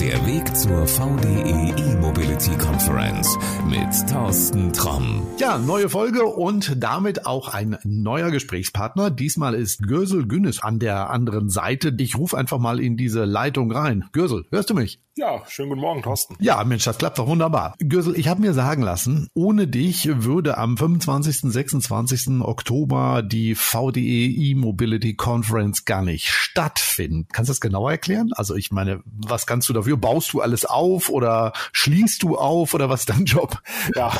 Der Weg zur VDE E-Mobility Conference mit Thorsten Tromm. Ja, neue Folge und damit auch ein neuer Gesprächspartner. Diesmal ist Görsel Günnes an der anderen Seite. Ich rufe einfach mal in diese Leitung rein. Görsel, hörst du mich? Ja, schönen guten Morgen, Thorsten. Ja, Mensch, das klappt doch wunderbar. Görsel, ich habe mir sagen lassen, ohne dich würde am 25. 26. Oktober die VDE E-Mobility Conference gar nicht stattfinden. Kannst du das genauer erklären? Also ich meine, was kannst du dafür? Baust du alles auf oder schließt du auf oder was ist dein Job? Ja,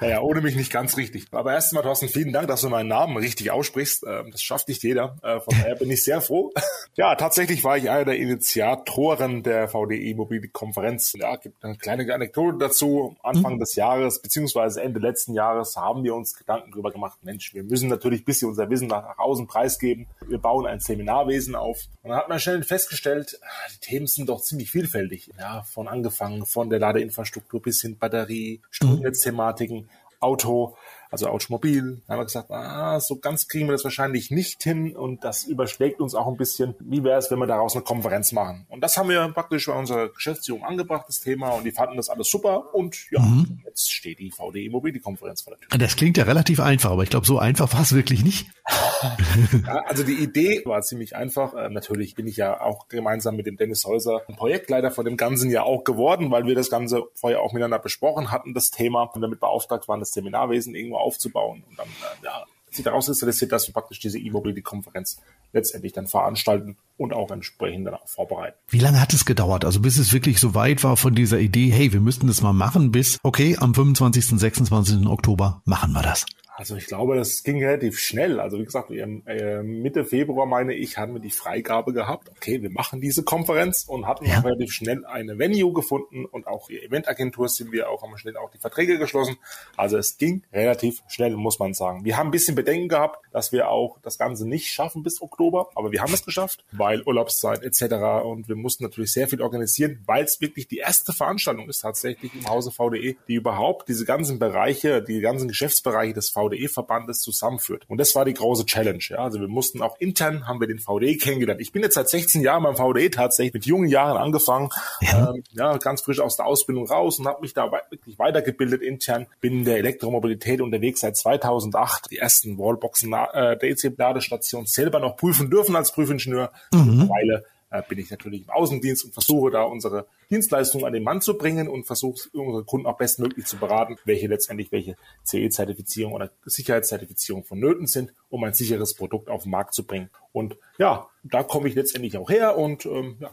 naja, ohne mich nicht ganz richtig. Aber erstmal, Thorsten, vielen Dank, dass du meinen Namen richtig aussprichst. Ähm, das schafft nicht jeder. Äh, von daher bin ich sehr froh. Ja, tatsächlich war ich einer der Initiatoren der VDE Mobility Konferenz. Ja, gibt eine kleine Anekdote dazu. Anfang mhm. des Jahres beziehungsweise Ende letzten Jahres haben wir uns Gedanken darüber gemacht. Mensch, wir müssen natürlich ein bisschen unser Wissen nach außen preisgeben. Wir bauen ein Seminarwesen auf. Und dann hat man schnell festgestellt, die Themen sind doch ziemlich vielfältig. Ja, von angefangen von der Ladeinfrastruktur bis hin Batterie, Stromnetzthematiken, Auto also Automobil. Da haben wir gesagt, ah, so ganz kriegen wir das wahrscheinlich nicht hin und das überschlägt uns auch ein bisschen. Wie wäre es, wenn wir daraus eine Konferenz machen? Und das haben wir praktisch bei unserer Geschäftsführung angebracht, das Thema, und die fanden das alles super und ja, mhm. jetzt steht die VDE Mobility-Konferenz vor der Tür. Das klingt ja relativ einfach, aber ich glaube, so einfach war es wirklich nicht. ja, also die Idee war ziemlich einfach. Äh, natürlich bin ich ja auch gemeinsam mit dem Dennis Häuser Projektleiter von dem Ganzen ja auch geworden, weil wir das Ganze vorher auch miteinander besprochen hatten, das Thema, und damit beauftragt waren, das Seminarwesen irgendwo aufzubauen. Und dann äh, ja, sich daraus kristallisiert, dass wir praktisch diese E-Mobility-Konferenz letztendlich dann veranstalten und auch entsprechend dann auch vorbereiten. Wie lange hat es gedauert? Also bis es wirklich so weit war von dieser Idee, hey, wir müssten das mal machen, bis, okay, am 25., 26. Oktober machen wir das. Also ich glaube, das ging relativ schnell. Also wie gesagt, äh, Mitte Februar meine ich, haben wir die Freigabe gehabt. Okay, wir machen diese Konferenz und hatten ja. relativ schnell eine Venue gefunden und auch die Eventagentur sind wir auch, haben schnell auch die Verträge geschlossen. Also es ging relativ schnell, muss man sagen. Wir haben ein bisschen Bedenken gehabt, dass wir auch das Ganze nicht schaffen bis Oktober, aber wir haben es geschafft, weil Urlaubszeit etc. Und wir mussten natürlich sehr viel organisieren, weil es wirklich die erste Veranstaltung ist tatsächlich im Hause VDE, die überhaupt diese ganzen Bereiche, die ganzen Geschäftsbereiche des VDE VDE-Verbandes zusammenführt. Und das war die große Challenge. Ja. Also wir mussten auch intern, haben wir den VDE kennengelernt. Ich bin jetzt seit 16 Jahren beim VDE tatsächlich, mit jungen Jahren angefangen, ja, ähm, ja ganz frisch aus der Ausbildung raus und habe mich da wirklich weitergebildet intern. Bin in der Elektromobilität unterwegs seit 2008. Die ersten Wallboxen äh, der EC-Ladestation selber noch prüfen dürfen als Prüfingenieur. Mhm. Mittlerweile äh, bin ich natürlich im Außendienst und versuche da unsere Dienstleistungen an den Mann zu bringen und versuche unsere Kunden auch bestmöglich zu beraten, welche letztendlich welche CE-Zertifizierung oder Sicherheitszertifizierung vonnöten sind, um ein sicheres Produkt auf den Markt zu bringen. Und ja, da komme ich letztendlich auch her und ähm, ja,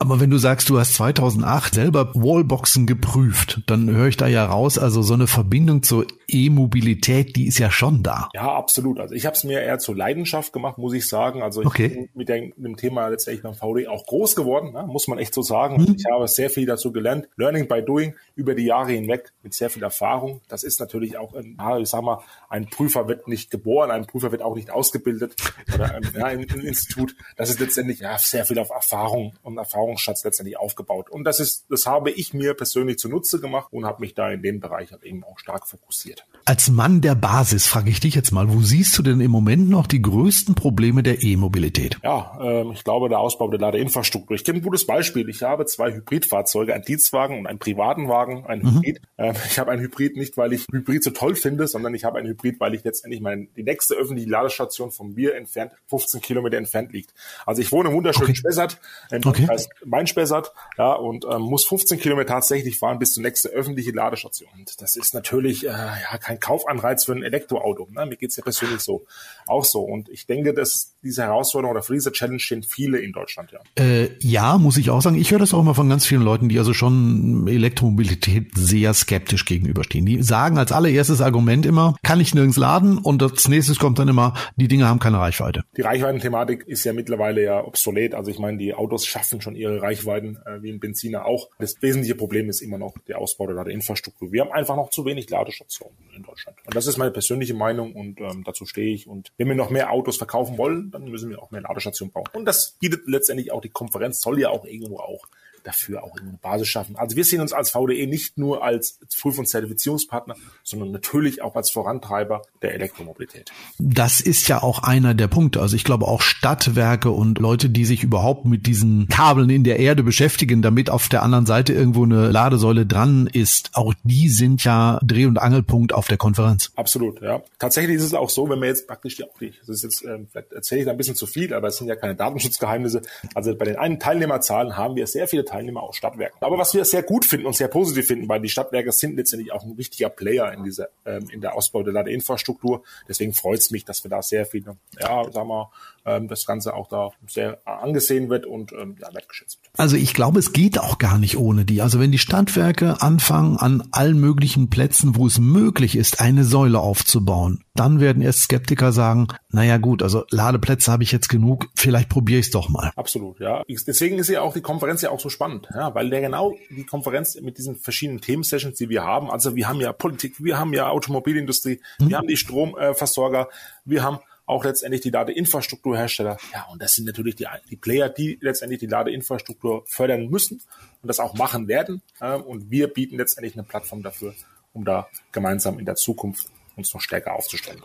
aber wenn du sagst, du hast 2008 selber Wallboxen geprüft, dann höre ich da ja raus, also so eine Verbindung zur E-Mobilität, die ist ja schon da. Ja, absolut. Also ich habe es mir eher zur Leidenschaft gemacht, muss ich sagen. Also ich okay. bin mit dem, Thema letztendlich beim VD auch groß geworden, ne? muss man echt so sagen. Mhm. Ich habe sehr viel dazu gelernt. Learning by doing über die Jahre hinweg mit sehr viel Erfahrung. Das ist natürlich auch, ein, ich sag mal, ein Prüfer wird nicht geboren, ein Prüfer wird auch nicht ausgebildet oder ein, ja, ein, ein Institut. Das ist letztendlich ja sehr viel auf Erfahrung und Erfahrung Erfahrungsschatz letztendlich aufgebaut. Und das ist, das habe ich mir persönlich zunutze gemacht und habe mich da in dem Bereich halt eben auch stark fokussiert. Als Mann der Basis frage ich dich jetzt mal, wo siehst du denn im Moment noch die größten Probleme der E-Mobilität? Ja, ähm, ich glaube, der Ausbau der Ladeinfrastruktur. Ich kenne ein gutes Beispiel. Ich habe zwei Hybridfahrzeuge, einen Dienstwagen und einen privaten Wagen, ein mhm. Hybrid. Ähm, ich habe einen Hybrid nicht, weil ich Hybrid so toll finde, sondern ich habe einen Hybrid, weil ich letztendlich meine, die nächste öffentliche Ladestation von mir entfernt, 15 Kilometer entfernt liegt. Also ich wohne im wunderschönen okay. Spessart, im okay. Mainspessart, ja, und ähm, muss 15 Kilometer tatsächlich fahren bis zur nächsten öffentliche Ladestation. Und das ist natürlich äh, ja kein Kaufanreiz für ein Elektroauto. Ne? Mir geht's ja persönlich so auch so. Und ich denke, dass diese Herausforderung oder für diese Challenge stehen viele in Deutschland, ja. Äh, ja, muss ich auch sagen. Ich höre das auch immer von ganz vielen Leuten, die also schon Elektromobilität sehr skeptisch gegenüberstehen. Die sagen als allererstes Argument immer, kann ich nirgends laden und als nächstes kommt dann immer, die Dinge haben keine Reichweite. Die Reichweitenthematik ist ja mittlerweile ja obsolet. Also ich meine, die Autos schaffen schon ihre Reichweiten, äh, wie ein Benziner auch. Das wesentliche Problem ist immer noch der Ausbau der Ladeinfrastruktur. Wir haben einfach noch zu wenig Ladestationen in Deutschland. Und das ist meine persönliche Meinung und ähm, dazu stehe ich. Und wenn wir noch mehr Autos verkaufen wollen, dann müssen wir auch mehr Ladestationen bauen. Und das bietet letztendlich auch die Konferenz, soll ja auch irgendwo auch dafür auch eine Basis schaffen. Also wir sehen uns als VDE nicht nur als Prüf- und Zertifizierungspartner, sondern natürlich auch als Vorantreiber der Elektromobilität. Das ist ja auch einer der Punkte. Also ich glaube auch Stadtwerke und Leute, die sich überhaupt mit diesen Kabeln in der Erde beschäftigen, damit auf der anderen Seite irgendwo eine Ladesäule dran ist, auch die sind ja Dreh- und Angelpunkt auf der Konferenz. Absolut, ja. Tatsächlich ist es auch so, wenn wir jetzt praktisch die, auch das ist jetzt, ähm, vielleicht erzähle ich da ein bisschen zu viel, aber es sind ja keine Datenschutzgeheimnisse. Also bei den einen Teilnehmerzahlen haben wir sehr viele Teilnehmer aus Stadtwerken. Aber was wir sehr gut finden und sehr positiv finden, weil die Stadtwerke sind letztendlich auch ein wichtiger Player in dieser, ähm, in der Ausbau der Ladeinfrastruktur. Deswegen freut es mich, dass wir da sehr viele, ja, sagen wir, ähm, das Ganze auch da sehr angesehen wird und ähm, ja, wertgeschätzt wird. Also ich glaube, es geht auch gar nicht ohne die. Also wenn die Stadtwerke anfangen, an allen möglichen Plätzen, wo es möglich ist, eine Säule aufzubauen, dann werden erst Skeptiker sagen, naja gut, also Ladeplätze habe ich jetzt genug, vielleicht probiere ich es doch mal. Absolut, ja. Deswegen ist ja auch die Konferenz ja auch so spannend, ja, weil der genau die Konferenz mit diesen verschiedenen Themensessions, die wir haben, also wir haben ja Politik, wir haben ja Automobilindustrie, hm. wir haben die Stromversorger, wir haben auch letztendlich die Ladeinfrastrukturhersteller. Ja, und das sind natürlich die, die Player, die letztendlich die Ladeinfrastruktur fördern müssen und das auch machen werden. Und wir bieten letztendlich eine Plattform dafür, um da gemeinsam in der Zukunft uns noch stärker aufzustellen.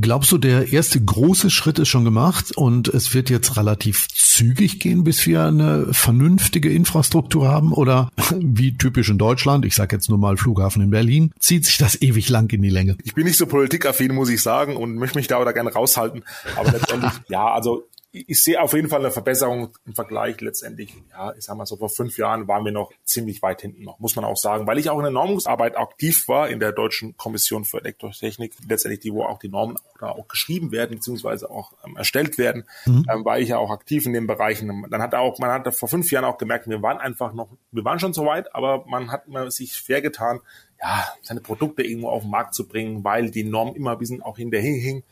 Glaubst du, der erste große Schritt ist schon gemacht und es wird jetzt relativ zügig gehen, bis wir eine vernünftige Infrastruktur haben? Oder wie typisch in Deutschland, ich sage jetzt nur mal Flughafen in Berlin, zieht sich das ewig lang in die Länge? Ich bin nicht so politikaffin, muss ich sagen, und möchte mich da oder gerne raushalten. Aber letztendlich, ja, also ich sehe auf jeden Fall eine Verbesserung im Vergleich letztendlich. Ja, ich sag mal so, vor fünf Jahren waren wir noch ziemlich weit hinten noch, muss man auch sagen, weil ich auch in der Normungsarbeit aktiv war in der Deutschen Kommission für Elektrotechnik, letztendlich die, wo auch die Normen auch, da auch geschrieben werden, beziehungsweise auch ähm, erstellt werden, mhm. ähm, war ich ja auch aktiv in den Bereichen. Dann hat er auch, man hat vor fünf Jahren auch gemerkt, wir waren einfach noch, wir waren schon so weit, aber man hat immer sich schwer getan, ja, seine Produkte irgendwo auf den Markt zu bringen, weil die Norm immer ein bisschen auch hinterher hing.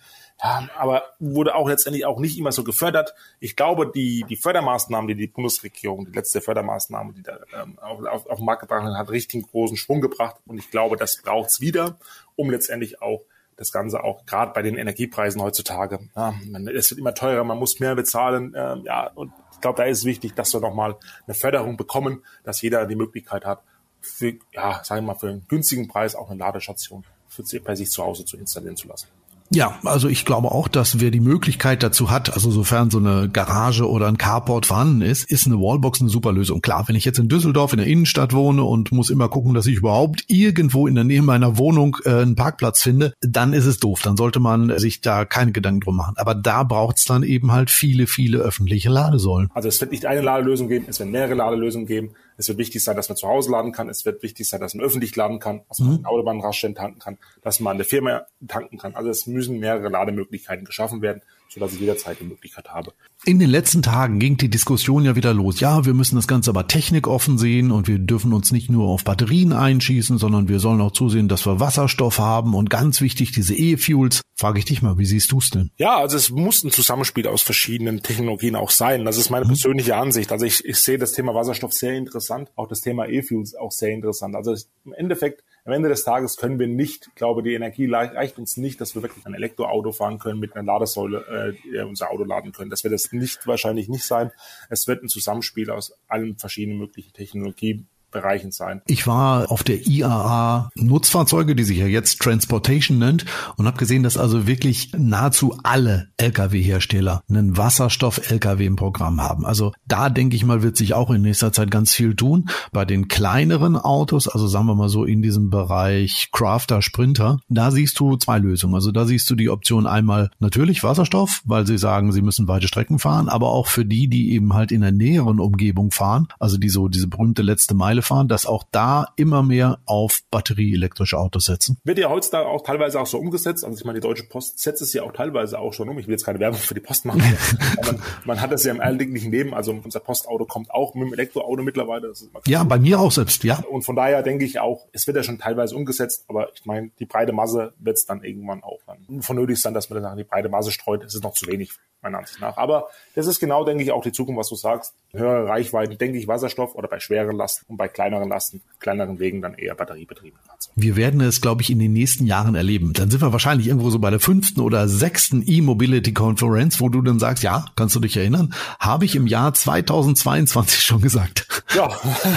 Ja, aber wurde auch letztendlich auch nicht immer so gefördert. Ich glaube, die, die Fördermaßnahmen, die die Bundesregierung, die letzte Fördermaßnahme, die da ähm, auf, auf, auf den Markt gebracht hat, hat richtig großen Schwung gebracht. Und ich glaube, das braucht's wieder, um letztendlich auch das Ganze auch gerade bei den Energiepreisen heutzutage. Ja, es wird immer teurer, man muss mehr bezahlen. Ähm, ja, und ich glaube, da ist es wichtig, dass wir nochmal eine Förderung bekommen, dass jeder die Möglichkeit hat, für, ja, sagen wir mal, für einen günstigen Preis auch eine Ladestation für, bei sich zu Hause zu installieren zu lassen. Ja, also ich glaube auch, dass wer die Möglichkeit dazu hat, also sofern so eine Garage oder ein Carport vorhanden ist, ist eine Wallbox eine super Lösung. Klar, wenn ich jetzt in Düsseldorf in der Innenstadt wohne und muss immer gucken, dass ich überhaupt irgendwo in der Nähe meiner Wohnung äh, einen Parkplatz finde, dann ist es doof. Dann sollte man sich da keine Gedanken drum machen. Aber da braucht's dann eben halt viele, viele öffentliche Ladesäulen. Also es wird nicht eine Ladelösung geben, es werden mehrere Ladelösungen geben. Es wird wichtig sein, dass man zu Hause laden kann. Es wird wichtig sein, dass man öffentlich laden kann, dass man mhm. Autobahnraststellen tanken kann, dass man an der Firma tanken kann. Also es müssen mehrere Lademöglichkeiten geschaffen werden, sodass ich jederzeit die Möglichkeit habe. In den letzten Tagen ging die Diskussion ja wieder los. Ja, wir müssen das Ganze aber technikoffen sehen und wir dürfen uns nicht nur auf Batterien einschießen, sondern wir sollen auch zusehen, dass wir Wasserstoff haben und ganz wichtig diese E-Fuels. Frage ich dich mal, wie siehst du es denn? Ja, also es muss ein Zusammenspiel aus verschiedenen Technologien auch sein. Das ist meine mhm. persönliche Ansicht. Also ich, ich sehe das Thema Wasserstoff sehr interessant, auch das Thema E-Fuels auch sehr interessant. Also im Endeffekt am Ende des Tages können wir nicht, glaube die Energie reicht uns nicht, dass wir wirklich ein Elektroauto fahren können mit einer Ladesäule äh, unser Auto laden können. Das wird es nicht wahrscheinlich nicht sein. Es wird ein Zusammenspiel aus allen verschiedenen möglichen Technologien Bereichen sein. Ich war auf der IAA Nutzfahrzeuge, die sich ja jetzt Transportation nennt, und habe gesehen, dass also wirklich nahezu alle Lkw-Hersteller einen Wasserstoff-Lkw im Programm haben. Also da denke ich mal, wird sich auch in nächster Zeit ganz viel tun. Bei den kleineren Autos, also sagen wir mal so in diesem Bereich Crafter, Sprinter, da siehst du zwei Lösungen. Also da siehst du die Option einmal natürlich Wasserstoff, weil sie sagen, sie müssen weite Strecken fahren, aber auch für die, die eben halt in der näheren Umgebung fahren, also die so diese berühmte letzte Meile Teile fahren, dass auch da immer mehr auf batterieelektrische Autos setzen. Wird ja heutzutage auch teilweise auch so umgesetzt. Also ich meine, die Deutsche Post setzt es ja auch teilweise auch schon um. Ich will jetzt keine Werbung für die Post machen, man, man, hat das ja im alltäglichen Leben. Also unser Postauto kommt auch mit dem Elektroauto mittlerweile. ja, bei mir auch selbst, ja. Und von daher denke ich auch, es wird ja schon teilweise umgesetzt, aber ich meine, die breite Masse wird es dann irgendwann auch dann vernötig sein, dass man dann die breite Masse streut. Es ist noch zu wenig meiner Ansicht nach. Aber das ist genau, denke ich, auch die Zukunft, was du sagst. Höhere Reichweiten, denke ich, Wasserstoff oder bei schweren Lasten und bei kleineren Lasten, kleineren Wegen dann eher batteriebetrieben. Wir werden es, glaube ich, in den nächsten Jahren erleben. Dann sind wir wahrscheinlich irgendwo so bei der fünften oder sechsten E-Mobility Conference, wo du dann sagst, ja, kannst du dich erinnern, habe ich im Jahr 2022 schon gesagt. Ja,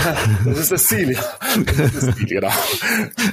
das ist das Ziel, ja. Das ist das Ziel, genau.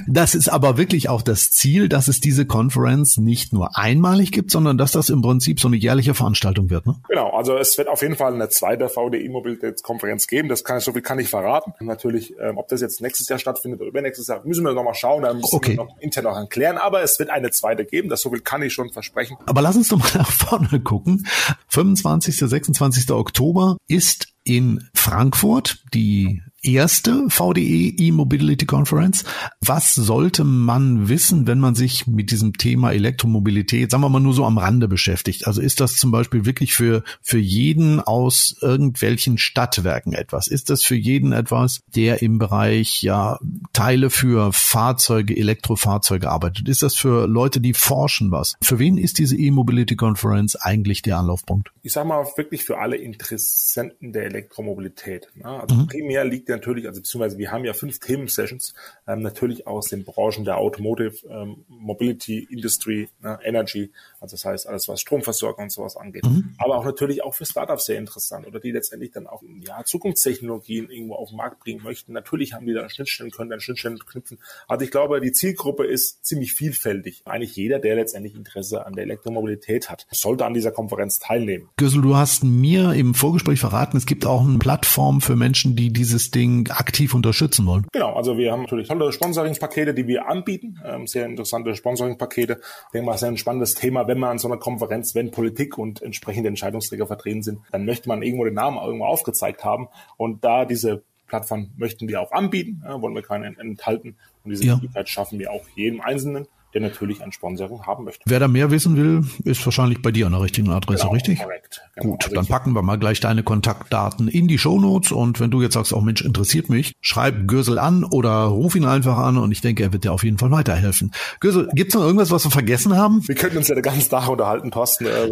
Das ist aber wirklich auch das Ziel, dass es diese Conference nicht nur einmalig gibt, sondern dass das im Prinzip so eine jährliche Veranstaltung wird. Ne? Genau, also es wird auf jeden Fall eine zweite VDI-Mobilitätskonferenz geben. Das kann ich so viel kann ich verraten. Natürlich, ähm, ob das jetzt nächstes Jahr stattfindet oder übernächstes Jahr, müssen wir nochmal schauen. Da müssen okay. wir noch intern noch erklären. Aber es wird eine zweite geben. Das so viel kann ich schon versprechen. Aber lass uns doch mal nach vorne gucken. 25. 26. Oktober ist in Frankfurt die erste VDE E-Mobility Conference. Was sollte man wissen, wenn man sich mit diesem Thema Elektromobilität, sagen wir mal nur so am Rande beschäftigt? Also ist das zum Beispiel wirklich für, für jeden aus irgendwelchen Stadtwerken etwas? Ist das für jeden etwas, der im Bereich, ja, Teile für Fahrzeuge, Elektrofahrzeuge arbeitet? Ist das für Leute, die forschen was? Für wen ist diese E-Mobility Conference eigentlich der Anlaufpunkt? Ich sag mal wirklich für alle Interessenten der Elektromobilität. Ne? Also mhm. primär liegt natürlich, also beziehungsweise wir haben ja fünf Themen-Sessions, ähm, natürlich aus den Branchen der Automotive, ähm, Mobility, Industry, ne, Energy, also das heißt alles, was Stromversorgung und sowas angeht. Mhm. Aber auch natürlich auch für Startups sehr interessant oder die letztendlich dann auch ja, Zukunftstechnologien irgendwo auf den Markt bringen möchten. Natürlich haben die da Schnittstellen, können dann Schnittstellen knüpfen. Also ich glaube, die Zielgruppe ist ziemlich vielfältig. Eigentlich jeder, der letztendlich Interesse an der Elektromobilität hat, sollte an dieser Konferenz teilnehmen. Gösel, du hast mir im Vorgespräch verraten, es gibt auch eine Plattform für Menschen, die dieses Ding aktiv unterstützen wollen. Genau, also wir haben natürlich tolle Sponsoringspakete, die wir anbieten, ähm, sehr interessante Sponsoringspakete. Ich denke mal, sehr ein spannendes Thema, wenn man an so einer Konferenz, wenn Politik und entsprechende Entscheidungsträger vertreten sind, dann möchte man irgendwo den Namen irgendwo aufgezeigt haben und da diese Plattform möchten wir auch anbieten, wollen wir keinen enthalten und diese ja. Möglichkeit schaffen wir auch jedem Einzelnen der natürlich ein Sponsoring haben möchte. Wer da mehr wissen will, ist wahrscheinlich bei dir an der richtigen Adresse, genau, richtig? Korrekt. Genau. Gut, also dann packen wir mal gleich deine Kontaktdaten in die Shownotes und wenn du jetzt sagst, auch oh Mensch, interessiert mich, schreib Gürsel an oder ruf ihn einfach an und ich denke, er wird dir auf jeden Fall weiterhelfen. Gürsel, gibt's noch irgendwas, was wir vergessen haben? Wir könnten uns ja den ganzen Tag unterhalten, Thorsten. Äh,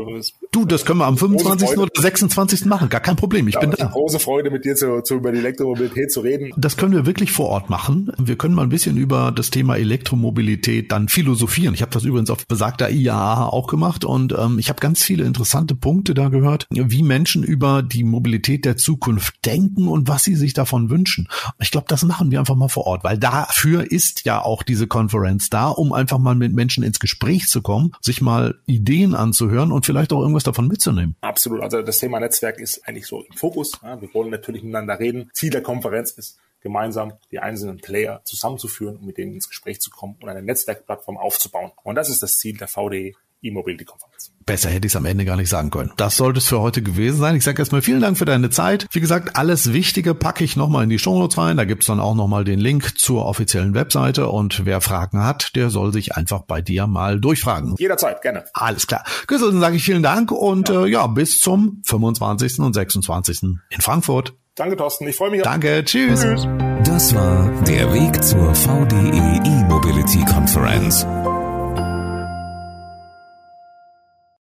du, das können wir am 25. oder 26. machen, gar kein Problem, ich ja, bin da. Große Freude mit dir zu, zu über die Elektromobilität zu reden. Das können wir wirklich vor Ort machen. Wir können mal ein bisschen über das Thema Elektromobilität dann philosophieren. Ich habe das übrigens auf besagter IAA auch gemacht und ähm, ich habe ganz viele interessante Punkte da gehört, wie Menschen über die Mobilität der Zukunft denken und was sie sich davon wünschen. Ich glaube, das machen wir einfach mal vor Ort, weil dafür ist ja auch diese Konferenz da, um einfach mal mit Menschen ins Gespräch zu kommen, sich mal Ideen anzuhören und vielleicht auch irgendwas davon mitzunehmen. Absolut. Also das Thema Netzwerk ist eigentlich so im Fokus. Ja, wir wollen natürlich miteinander reden. Ziel der Konferenz ist, gemeinsam die einzelnen Player zusammenzuführen und mit denen ins Gespräch zu kommen und eine Netzwerkplattform aufzubauen. Und das ist das Ziel der VDE E-Mobility-Konferenz. Besser hätte ich es am Ende gar nicht sagen können. Das sollte es für heute gewesen sein. Ich sage erstmal vielen Dank für deine Zeit. Wie gesagt, alles Wichtige packe ich nochmal in die Shownotes rein. Da gibt's dann auch nochmal den Link zur offiziellen Webseite. Und wer Fragen hat, der soll sich einfach bei dir mal durchfragen. Jederzeit, gerne. Alles klar. Güssel, dann sage ich vielen Dank und ja. Äh, ja, bis zum 25. und 26. in Frankfurt. Danke, Thorsten. Ich freue mich. Danke. Tschüss. tschüss. Das war der Weg zur VDE E-Mobility Conference.